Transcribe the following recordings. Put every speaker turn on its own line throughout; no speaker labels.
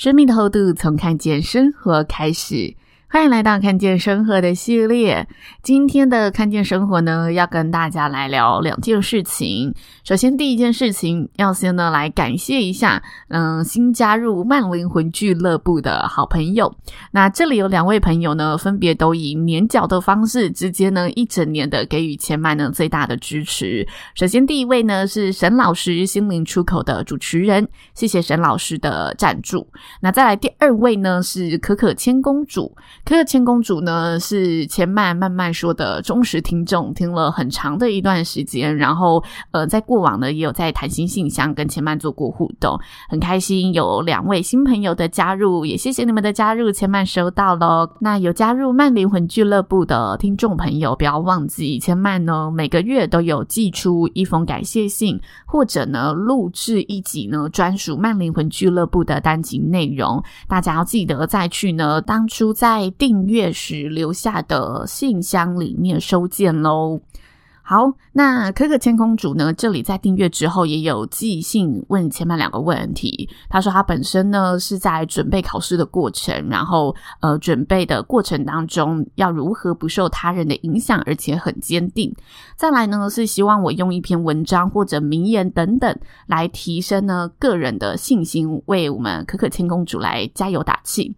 生命的厚度，从看见生活开始。欢迎来到看见生活的系列。今天的看见生活呢，要跟大家来聊两件事情。首先，第一件事情要先呢来感谢一下，嗯，新加入慢灵魂俱乐部的好朋友。那这里有两位朋友呢，分别都以年缴的方式，直接呢一整年的给予千嫚呢最大的支持。首先，第一位呢是沈老师心灵出口的主持人，谢谢沈老师的赞助。那再来第二位呢是可可千公主。可可千公主呢，是千曼慢慢说的忠实听众，听了很长的一段时间。然后，呃，在过往呢，也有在谈心信箱跟千曼做过互动，很开心有两位新朋友的加入，也谢谢你们的加入，千曼收到喽。那有加入曼灵魂俱乐部的听众朋友，不要忘记，千曼呢每个月都有寄出一封感谢信，或者呢录制一集呢专属曼灵魂俱乐部的单集内容，大家要记得再去呢当初在。订阅时留下的信箱里面收件喽。好，那可可千公主呢？这里在订阅之后也有寄信问前面两个问题。她说她本身呢是在准备考试的过程，然后呃准备的过程当中要如何不受他人的影响，而且很坚定。再来呢是希望我用一篇文章或者名言等等来提升呢个人的信心，为我们可可千公主来加油打气。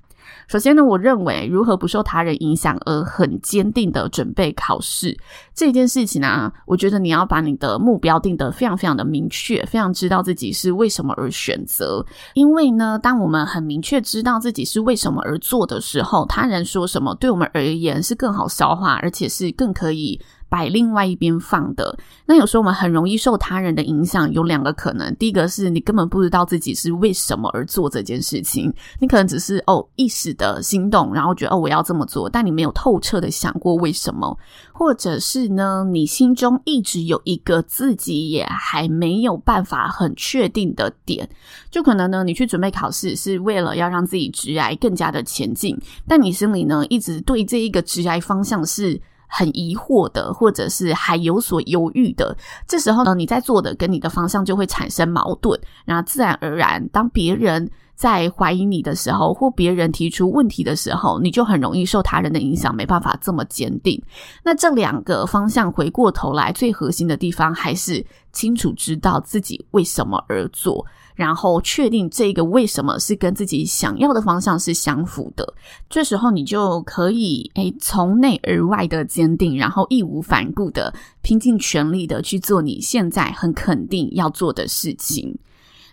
首先呢，我认为如何不受他人影响而很坚定的准备考试这件事情呢、我觉得你要把你的目标定得非常非常的明确，非常知道自己是为什么而选择。因为呢，当我们很明确知道自己是为什么而做的时候，他人说什么对我们而言是更好消化，而且是更可以。摆另外一边放的。那有时候我们很容易受他人的影响，有两个可能。第一个是你根本不知道自己是为什么而做这件事情，你可能只是哦一时的心动，然后觉得哦我要这么做，但你没有透彻的想过为什么。或者是呢，你心中一直有一个自己也还没有办法很确定的点，就可能呢你去准备考试是为了要让自己直癌更加的前进，但你心里呢一直对这一个直癌方向是。很疑惑的，或者是还有所犹豫的，这时候呢，你在做的跟你的方向就会产生矛盾，然后自然而然，当别人在怀疑你的时候，或别人提出问题的时候，你就很容易受他人的影响，没办法这么坚定。那这两个方向回过头来，最核心的地方还是清楚知道自己为什么而做。然后确定这个为什么是跟自己想要的方向是相符的，这时候你就可以诶从内而外的坚定，然后义无反顾的拼尽全力的去做你现在很肯定要做的事情。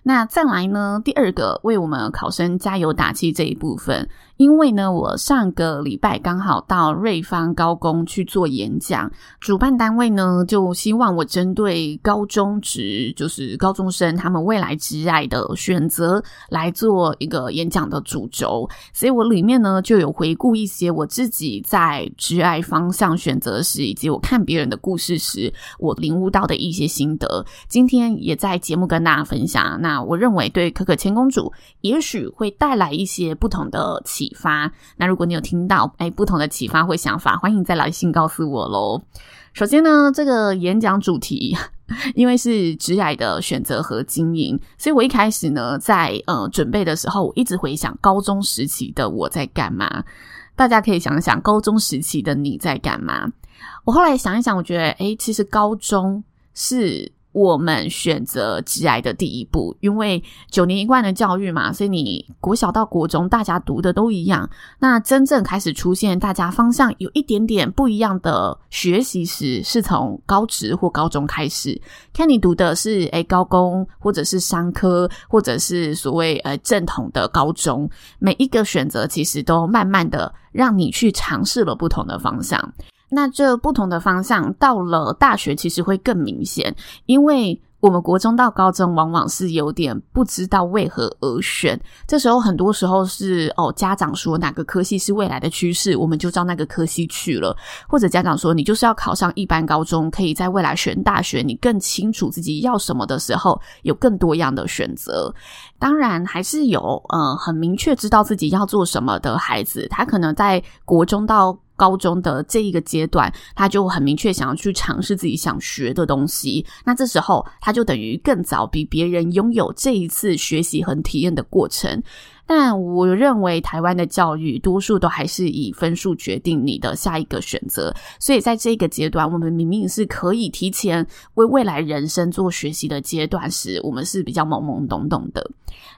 那再来呢，第二个为我们考生加油打气这一部分。因为呢，我上个礼拜刚好到瑞芳高工去做演讲，主办单位呢就希望我针对高中职，就是高中生他们未来职涯的选择来做一个演讲的主轴，所以我里面呢就有回顾一些我自己在职涯方向选择时，以及我看别人的故事时，我领悟到的一些心得。今天也在节目跟大家分享。那我认为对可可千公主，也许会带来一些不同的启启发。那如果你有听到哎不同的启发或想法，欢迎再来信告诉我喽。首先呢，这个演讲主题 因为是职涯的选择和经营，所以我一开始呢在呃准备的时候，我一直回想高中时期的我在干嘛。大家可以想想高中时期的你在干嘛。我后来想一想，我觉得哎，其实高中是。我们选择职涯的第一步，因为九年一贯的教育嘛，所以你国小到国中大家读的都一样。那真正开始出现大家方向有一点点不一样的学习时，是从高职或高中开始。看你读的是诶高工，或者是商科，或者是所谓呃正统的高中，每一个选择其实都慢慢的让你去尝试了不同的方向。那这不同的方向到了大学其实会更明显，因为。我们国中到高中往往是有点不知道为何而选，这时候很多时候是哦，家长说哪个科系是未来的趋势，我们就照那个科系去了，或者家长说你就是要考上一般高中，可以在未来选大学，你更清楚自己要什么的时候，有更多样的选择。当然还是有呃很明确知道自己要做什么的孩子，他可能在国中到。高中的这一个阶段，他就很明确想要去尝试自己想学的东西。那这时候，他就等于更早比别人拥有这一次学习和体验的过程。但我认为台湾的教育多数都还是以分数决定你的下一个选择，所以在这个阶段，我们明明是可以提前为未来人生做学习的阶段时，我们是比较懵懵懂懂的。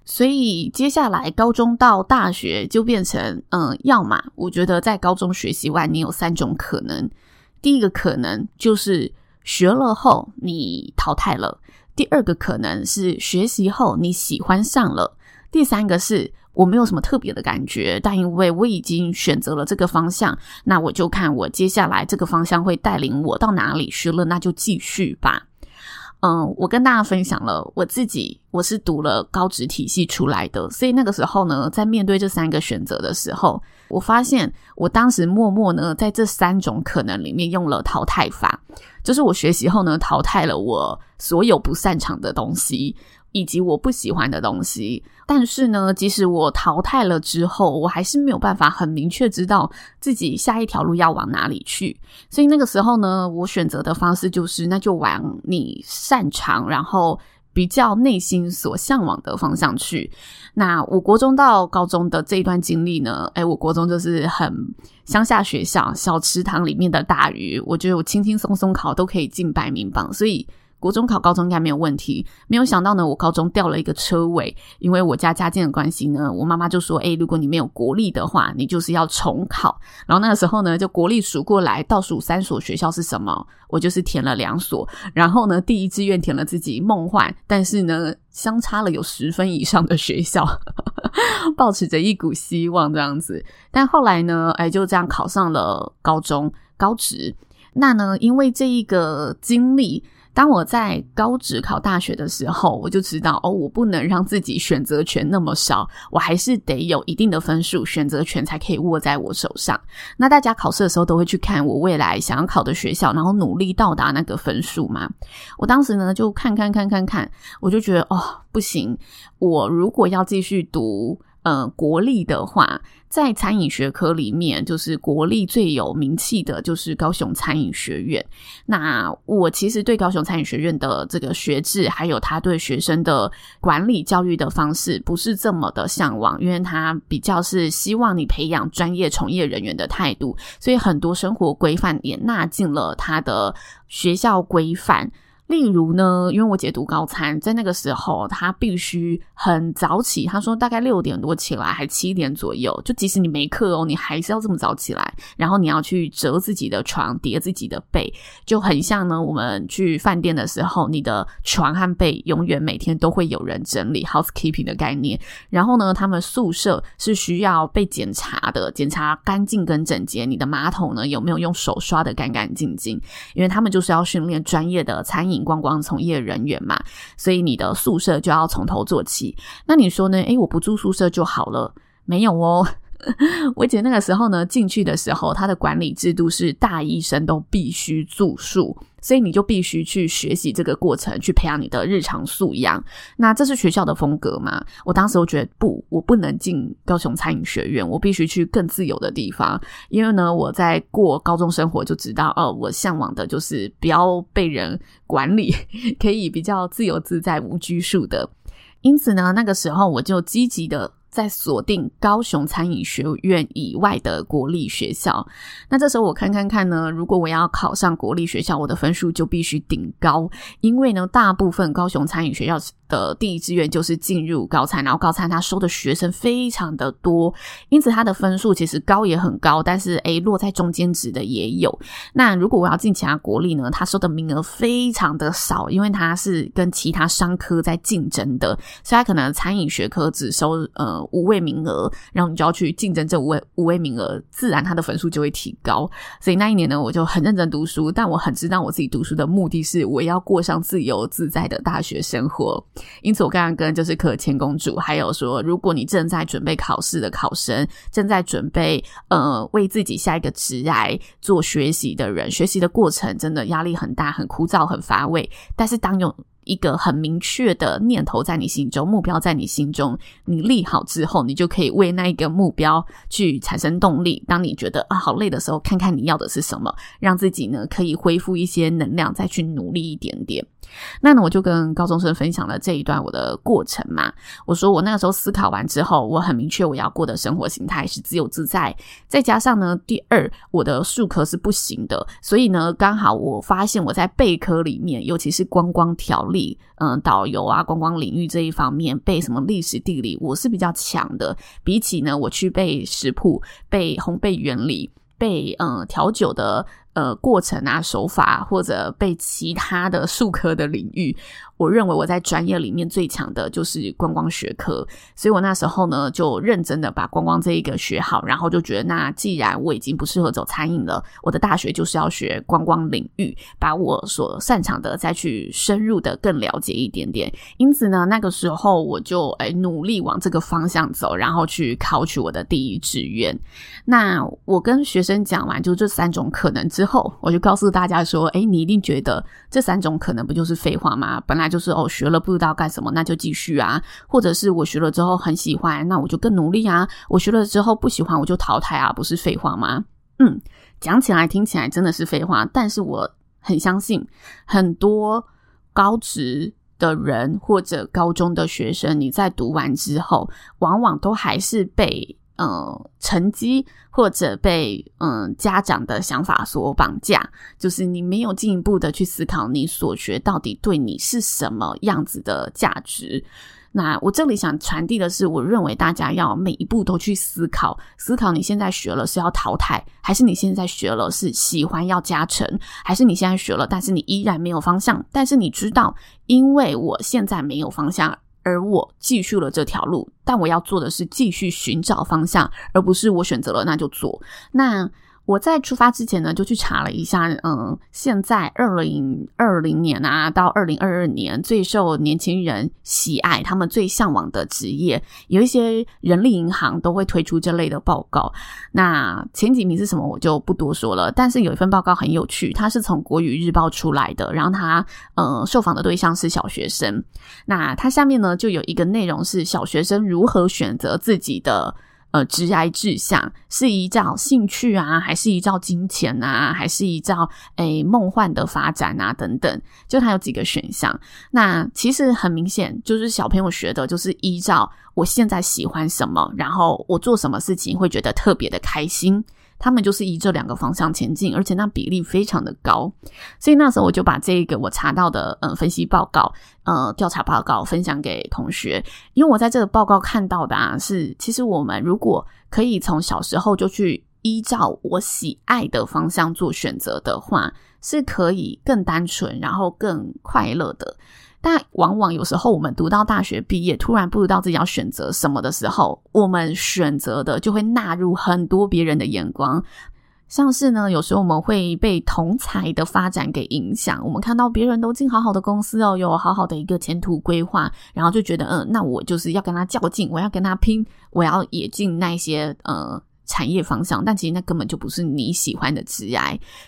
所以接下来高中到大学就变成，嗯，要么我觉得在高中学习完，你有三种可能。第一个可能就是学了后你淘汰了；第二个可能是学习后你喜欢上了；第三个是。我没有什么特别的感觉，但因为我已经选择了这个方向，那我就看我接下来这个方向会带领我到哪里去了，那就继续吧。嗯，我跟大家分享了我自己，我是读了高职体系出来的，所以那个时候呢，在面对这三个选择的时候，我发现我当时默默呢，在这三种可能里面用了淘汰法，就是我学习后呢，淘汰了我所有不擅长的东西。以及我不喜欢的东西，但是呢，即使我淘汰了之后，我还是没有办法很明确知道自己下一条路要往哪里去。所以那个时候呢，我选择的方式就是，那就往你擅长，然后比较内心所向往的方向去。那我国中到高中的这一段经历呢，诶，我国中就是很乡下学校，小池塘里面的大鱼，我觉得我轻轻松松考都可以进百名榜，所以。国中考高中应该没有问题，没有想到呢，我高中掉了一个车尾，因为我家家境的关系呢，我妈妈就说：“诶，如果你没有国立的话，你就是要重考。”然后那个时候呢，就国立数过来倒数三所学校是什么，我就是填了两所。然后呢，第一志愿填了自己梦幻，但是呢，相差了有十分以上的学校，抱持着一股希望这样子。但后来呢，诶，就这样考上了高中高职。那呢，因为这一个经历。当我在高职考大学的时候，我就知道哦，我不能让自己选择权那么少，我还是得有一定的分数，选择权才可以握在我手上。那大家考试的时候都会去看我未来想要考的学校，然后努力到达那个分数嘛。我当时呢就看看看看看，我就觉得哦，不行，我如果要继续读。呃，国立的话，在餐饮学科里面，就是国立最有名气的，就是高雄餐饮学院。那我其实对高雄餐饮学院的这个学制，还有他对学生的管理教育的方式，不是这么的向往，因为他比较是希望你培养专业从业人员的态度，所以很多生活规范也纳进了他的学校规范。例如呢，因为我姐读高餐，在那个时候她必须很早起。她说大概六点多起来，还七点左右，就即使你没课哦，你还是要这么早起来。然后你要去折自己的床，叠自己的被，就很像呢。我们去饭店的时候，你的床和被永远每天都会有人整理，housekeeping 的概念。然后呢，他们宿舍是需要被检查的，检查干净跟整洁。你的马桶呢，有没有用手刷的干干净净？因为他们就是要训练专业的餐饮。光光从业人员嘛，所以你的宿舍就要从头做起。那你说呢？诶，我不住宿舍就好了？没有哦。我姐那个时候呢，进去的时候，他的管理制度是大一生都必须住宿，所以你就必须去学习这个过程，去培养你的日常素养。那这是学校的风格吗？我当时我觉得不，我不能进高雄餐饮学院，我必须去更自由的地方。因为呢，我在过高中生活就知道，哦，我向往的就是不要被人管理，可以比较自由自在、无拘束的。因此呢，那个时候我就积极的。在锁定高雄餐饮学院以外的国立学校，那这时候我看看看呢，如果我要考上国立学校，我的分数就必须顶高，因为呢，大部分高雄餐饮学校的第一志愿就是进入高餐，然后高餐他收的学生非常的多，因此他的分数其实高也很高，但是诶落在中间值的也有。那如果我要进其他国立呢，他收的名额非常的少，因为他是跟其他商科在竞争的，所以他可能餐饮学科只收呃五位名额，然后你就要去竞争这五位五位名额，自然他的分数就会提高。所以那一年呢，我就很认真读书，但我很知道我自己读书的目的是我要过上自由自在的大学生活。因此，我刚刚跟就是可谦公主，还有说，如果你正在准备考试的考生，正在准备呃为自己下一个职涯做学习的人，学习的过程真的压力很大，很枯燥，很乏味。但是当有一个很明确的念头在你心中，目标在你心中，你立好之后，你就可以为那一个目标去产生动力。当你觉得啊好累的时候，看看你要的是什么，让自己呢可以恢复一些能量，再去努力一点点。那呢，我就跟高中生分享了这一段我的过程嘛。我说我那个时候思考完之后，我很明确我要过的生活形态是自由自在，再加上呢，第二我的术科是不行的，所以呢，刚好我发现我在贝科里面，尤其是观光条力、嗯，导游啊、观光领域这一方面，背什么历史地理，我是比较强的。比起呢，我去背食谱、背烘焙原理、背嗯调酒的。呃，过程啊，手法或者被其他的术科的领域。我认为我在专业里面最强的就是观光学科，所以我那时候呢就认真的把观光这一个学好，然后就觉得那既然我已经不适合走餐饮了，我的大学就是要学观光领域，把我所擅长的再去深入的更了解一点点。因此呢，那个时候我就诶努力往这个方向走，然后去考取我的第一志愿。那我跟学生讲完就这三种可能之后，我就告诉大家说，诶，你一定觉得这三种可能不就是废话吗？本来。就是哦，学了不知道干什么，那就继续啊；或者是我学了之后很喜欢，那我就更努力啊；我学了之后不喜欢，我就淘汰啊，不是废话吗？嗯，讲起来听起来真的是废话，但是我很相信很多高职的人或者高中的学生，你在读完之后，往往都还是被。嗯，成绩或者被嗯家长的想法所绑架，就是你没有进一步的去思考你所学到底对你是什么样子的价值。那我这里想传递的是，我认为大家要每一步都去思考，思考你现在学了是要淘汰，还是你现在学了是喜欢要加成，还是你现在学了，但是你依然没有方向，但是你知道，因为我现在没有方向。而我继续了这条路，但我要做的是继续寻找方向，而不是我选择了那就做。那。我在出发之前呢，就去查了一下，嗯，现在二零二零年啊到二零二二年最受年轻人喜爱、他们最向往的职业，有一些人力银行都会推出这类的报告。那前几名是什么，我就不多说了。但是有一份报告很有趣，它是从国语日报出来的，然后它，呃，受访的对象是小学生。那它下面呢，就有一个内容是小学生如何选择自己的。呃，职涯志向是依照兴趣啊，还是依照金钱啊，还是依照诶梦幻的发展啊等等？就它有几个选项。那其实很明显，就是小朋友学的就是依照我现在喜欢什么，然后我做什么事情会觉得特别的开心。他们就是以这两个方向前进，而且那比例非常的高，所以那时候我就把这个我查到的嗯分析报告呃调查报告分享给同学，因为我在这个报告看到的啊是，其实我们如果可以从小时候就去依照我喜爱的方向做选择的话，是可以更单纯，然后更快乐的。但往往有时候，我们读到大学毕业，突然不知道自己要选择什么的时候，我们选择的就会纳入很多别人的眼光，像是呢，有时候我们会被同才的发展给影响。我们看到别人都进好好的公司哦，有好好的一个前途规划，然后就觉得，嗯，那我就是要跟他较劲，我要跟他拼，我要也进那些呃产业方向。但其实那根本就不是你喜欢的职业，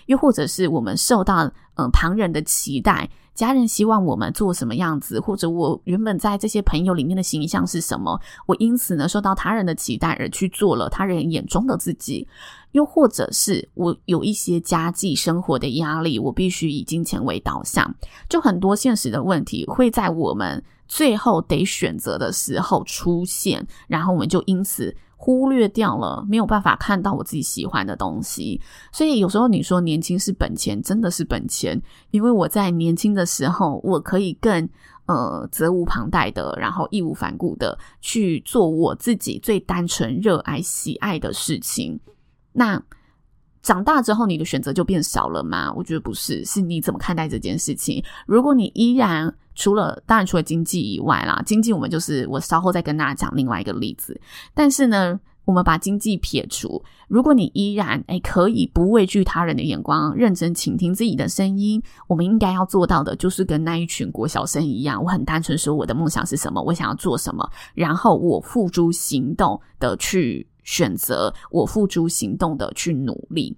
又或者是我们受到呃旁人的期待。家人希望我们做什么样子，或者我原本在这些朋友里面的形象是什么，我因此呢受到他人的期待而去做了他人眼中的自己，又或者是我有一些家计生活的压力，我必须以金钱为导向，就很多现实的问题会在我们最后得选择的时候出现，然后我们就因此。忽略掉了，没有办法看到我自己喜欢的东西，所以有时候你说年轻是本钱，真的是本钱。因为我在年轻的时候，我可以更呃责无旁贷的，然后义无反顾的去做我自己最单纯、热爱、喜爱的事情。那长大之后，你的选择就变少了吗？我觉得不是，是你怎么看待这件事情。如果你依然除了当然除了经济以外啦，经济我们就是我稍后再跟大家讲另外一个例子，但是呢。我们把经济撇除，如果你依然诶可以不畏惧他人的眼光，认真倾听自己的声音，我们应该要做到的就是跟那一群国小生一样，我很单纯说我的梦想是什么，我想要做什么，然后我付诸行动的去选择，我付诸行动的去努力。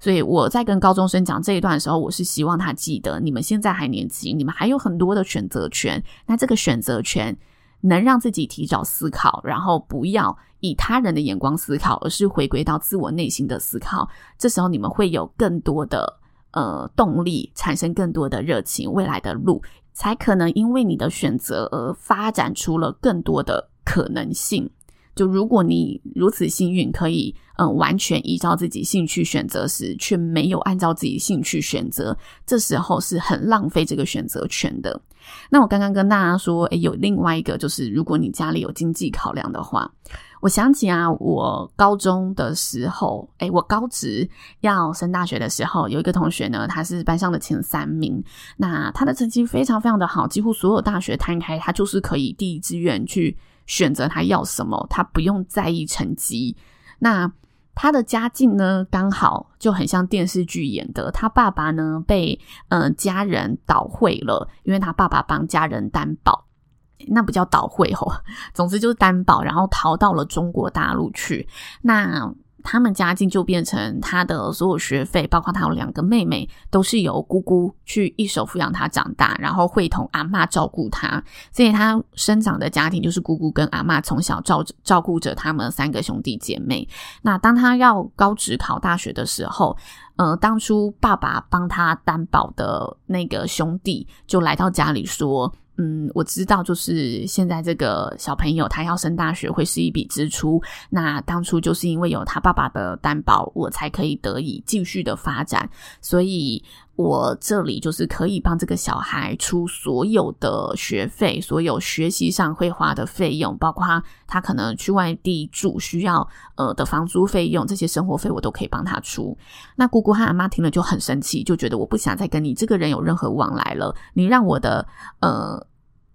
所以我在跟高中生讲这一段的时候，我是希望他记得，你们现在还年轻，你们还有很多的选择权，那这个选择权。能让自己提早思考，然后不要以他人的眼光思考，而是回归到自我内心的思考。这时候你们会有更多的呃动力，产生更多的热情，未来的路才可能因为你的选择而发展出了更多的可能性。就如果你如此幸运，可以嗯、完全依照自己兴趣选择时，却没有按照自己兴趣选择，这时候是很浪费这个选择权的。那我刚刚跟大家说，诶，有另外一个，就是如果你家里有经济考量的话，我想起啊，我高中的时候，诶，我高职要升大学的时候，有一个同学呢，他是班上的前三名，那他的成绩非常非常的好，几乎所有大学摊开，他就是可以第一志愿去。选择他要什么，他不用在意成绩。那他的家境呢，刚好就很像电视剧演的。他爸爸呢，被呃家人倒会了，因为他爸爸帮家人担保，那不叫倒会吼，总之就是担保，然后逃到了中国大陆去。那他们家境就变成他的所有学费，包括他有两个妹妹，都是由姑姑去一手抚养他长大，然后会同阿嬷照顾他。所以他生长的家庭就是姑姑跟阿嬷从小照照顾着他们三个兄弟姐妹。那当他要高职考大学的时候，呃，当初爸爸帮他担保的那个兄弟就来到家里说。嗯，我知道，就是现在这个小朋友他要升大学会是一笔支出。那当初就是因为有他爸爸的担保，我才可以得以继续的发展。所以。我这里就是可以帮这个小孩出所有的学费，所有学习上会花的费用，包括他，他可能去外地住需要呃的房租费用，这些生活费我都可以帮他出。那姑姑和阿妈听了就很生气，就觉得我不想再跟你这个人有任何往来了。你让我的呃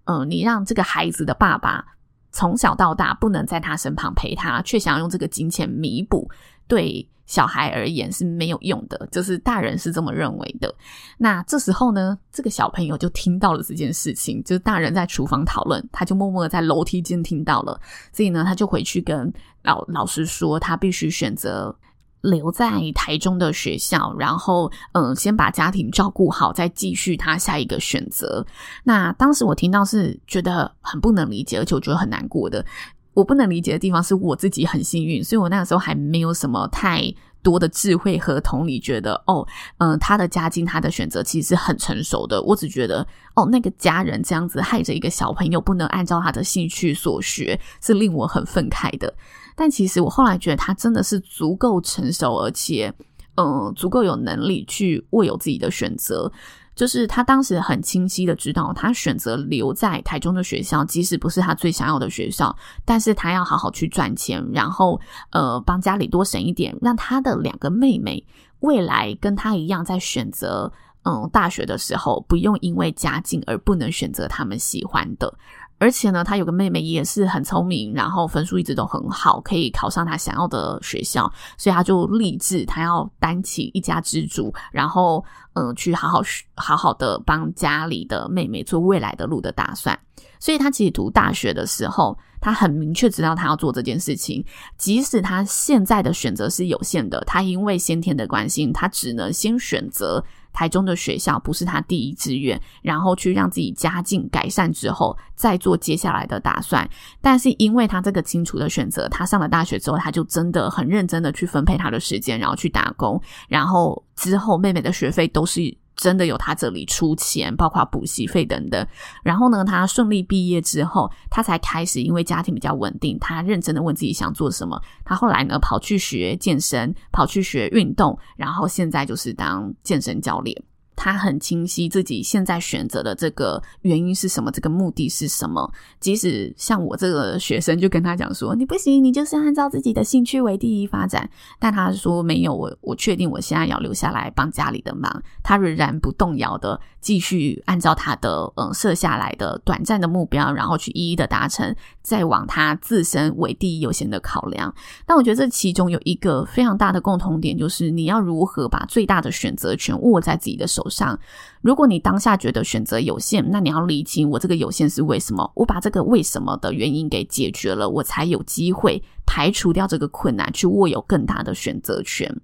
呃，你让这个孩子的爸爸从小到大不能在他身旁陪他，却想要用这个金钱弥补，对。小孩而言是没有用的，就是大人是这么认为的。那这时候呢，这个小朋友就听到了这件事情，就是大人在厨房讨论，他就默默在楼梯间听到了，所以呢，他就回去跟老老师说，他必须选择留在台中的学校，然后嗯，先把家庭照顾好，再继续他下一个选择。那当时我听到是觉得很不能理解，而且我觉得很难过的。我不能理解的地方是我自己很幸运，所以我那个时候还没有什么太多的智慧和同理，觉得哦，嗯、他的家境，他的选择其实是很成熟的。我只觉得哦，那个家人这样子害着一个小朋友不能按照他的兴趣所学，是令我很愤慨的。但其实我后来觉得他真的是足够成熟，而且嗯、足够有能力去握有自己的选择。就是他当时很清晰的知道，他选择留在台中的学校，即使不是他最想要的学校，但是他要好好去赚钱，然后呃帮家里多省一点，让他的两个妹妹未来跟他一样，在选择嗯大学的时候，不用因为家境而不能选择他们喜欢的。而且呢，他有个妹妹也是很聪明，然后分数一直都很好，可以考上他想要的学校，所以他就立志，他要担起一家之主，然后嗯，去好好学好好的帮家里的妹妹做未来的路的打算。所以他其实读大学的时候，他很明确知道他要做这件事情，即使他现在的选择是有限的，他因为先天的关系，他只能先选择。台中的学校不是他第一志愿，然后去让自己家境改善之后，再做接下来的打算。但是因为他这个清楚的选择，他上了大学之后，他就真的很认真的去分配他的时间，然后去打工，然后之后妹妹的学费都是。真的有他这里出钱，包括补习费等等。然后呢，他顺利毕业之后，他才开始因为家庭比较稳定，他认真的问自己想做什么。他后来呢，跑去学健身，跑去学运动，然后现在就是当健身教练。他很清晰自己现在选择的这个原因是什么，这个目的是什么。即使像我这个学生，就跟他讲说：“你不行，你就是按照自己的兴趣为第一发展。”但他说：“没有，我我确定我现在要留下来帮家里的忙。”他仍然不动摇的继续按照他的嗯设下来的短暂的目标，然后去一一的达成，再往他自身为第一优先的考量。但我觉得这其中有一个非常大的共同点，就是你要如何把最大的选择权握在自己的手上。如果你当下觉得选择有限，那你要理清我这个有限是为什么？我把这个为什么的原因给解决了，我才有机会排除掉这个困难，去握有更大的选择权。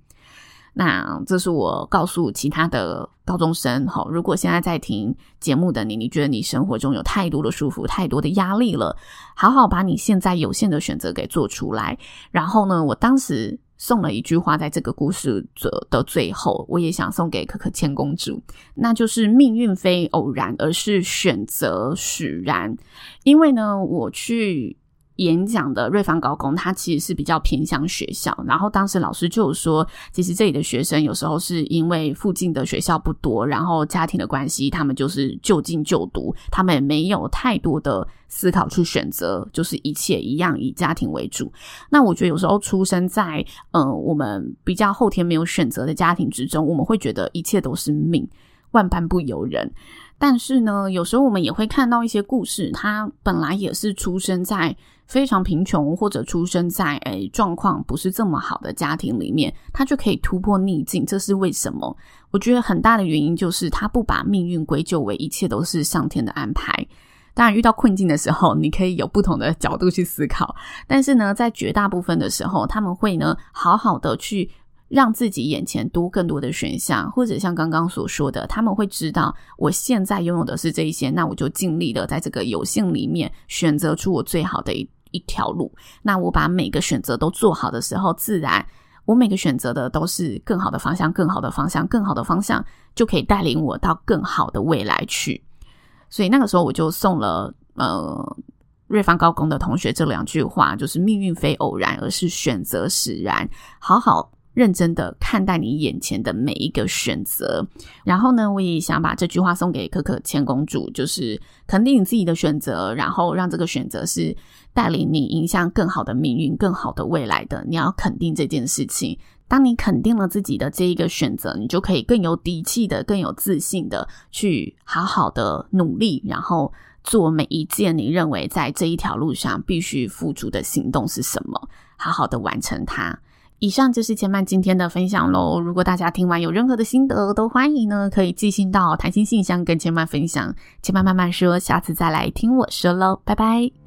那这是我告诉其他的高中生：好，如果现在在听节目的你，你觉得你生活中有太多的束缚、太多的压力了，好好把你现在有限的选择给做出来。然后呢，我当时。送了一句话，在这个故事的最后，我也想送给可可千公主，那就是命运非偶然，而是选择使然。因为呢，我去。演讲的瑞芳高工，他其实是比较偏向学校。然后当时老师就有说，其实这里的学生有时候是因为附近的学校不多，然后家庭的关系，他们就是就近就读，他们也没有太多的思考去选择，就是一切一样以家庭为主。那我觉得有时候出生在呃我们比较后天没有选择的家庭之中，我们会觉得一切都是命，万般不由人。但是呢，有时候我们也会看到一些故事，他本来也是出生在非常贫穷，或者出生在诶状况不是这么好的家庭里面，他就可以突破逆境。这是为什么？我觉得很大的原因就是他不把命运归咎为一切都是上天的安排。当然，遇到困境的时候，你可以有不同的角度去思考。但是呢，在绝大部分的时候，他们会呢好好的去。让自己眼前多更多的选项，或者像刚刚所说的，他们会知道我现在拥有的是这一些，那我就尽力的在这个有限里面选择出我最好的一一条路。那我把每个选择都做好的时候，自然我每个选择的都是更好的方向，更好的方向，更好的方向就可以带领我到更好的未来去。所以那个时候我就送了呃瑞芳高工的同学这两句话，就是命运非偶然，而是选择使然。好好。认真的看待你眼前的每一个选择，然后呢，我也想把这句话送给可可千公主，就是肯定你自己的选择，然后让这个选择是带领你迎向更好的命运、更好的未来的。你要肯定这件事情，当你肯定了自己的这一个选择，你就可以更有底气的、更有自信的去好好的努力，然后做每一件你认为在这一条路上必须付出的行动是什么，好好的完成它。以上就是千曼今天的分享喽。如果大家听完有任何的心得，都欢迎呢可以寄信到谈心信箱跟千曼分享。千曼慢慢说，下次再来听我说喽，拜拜。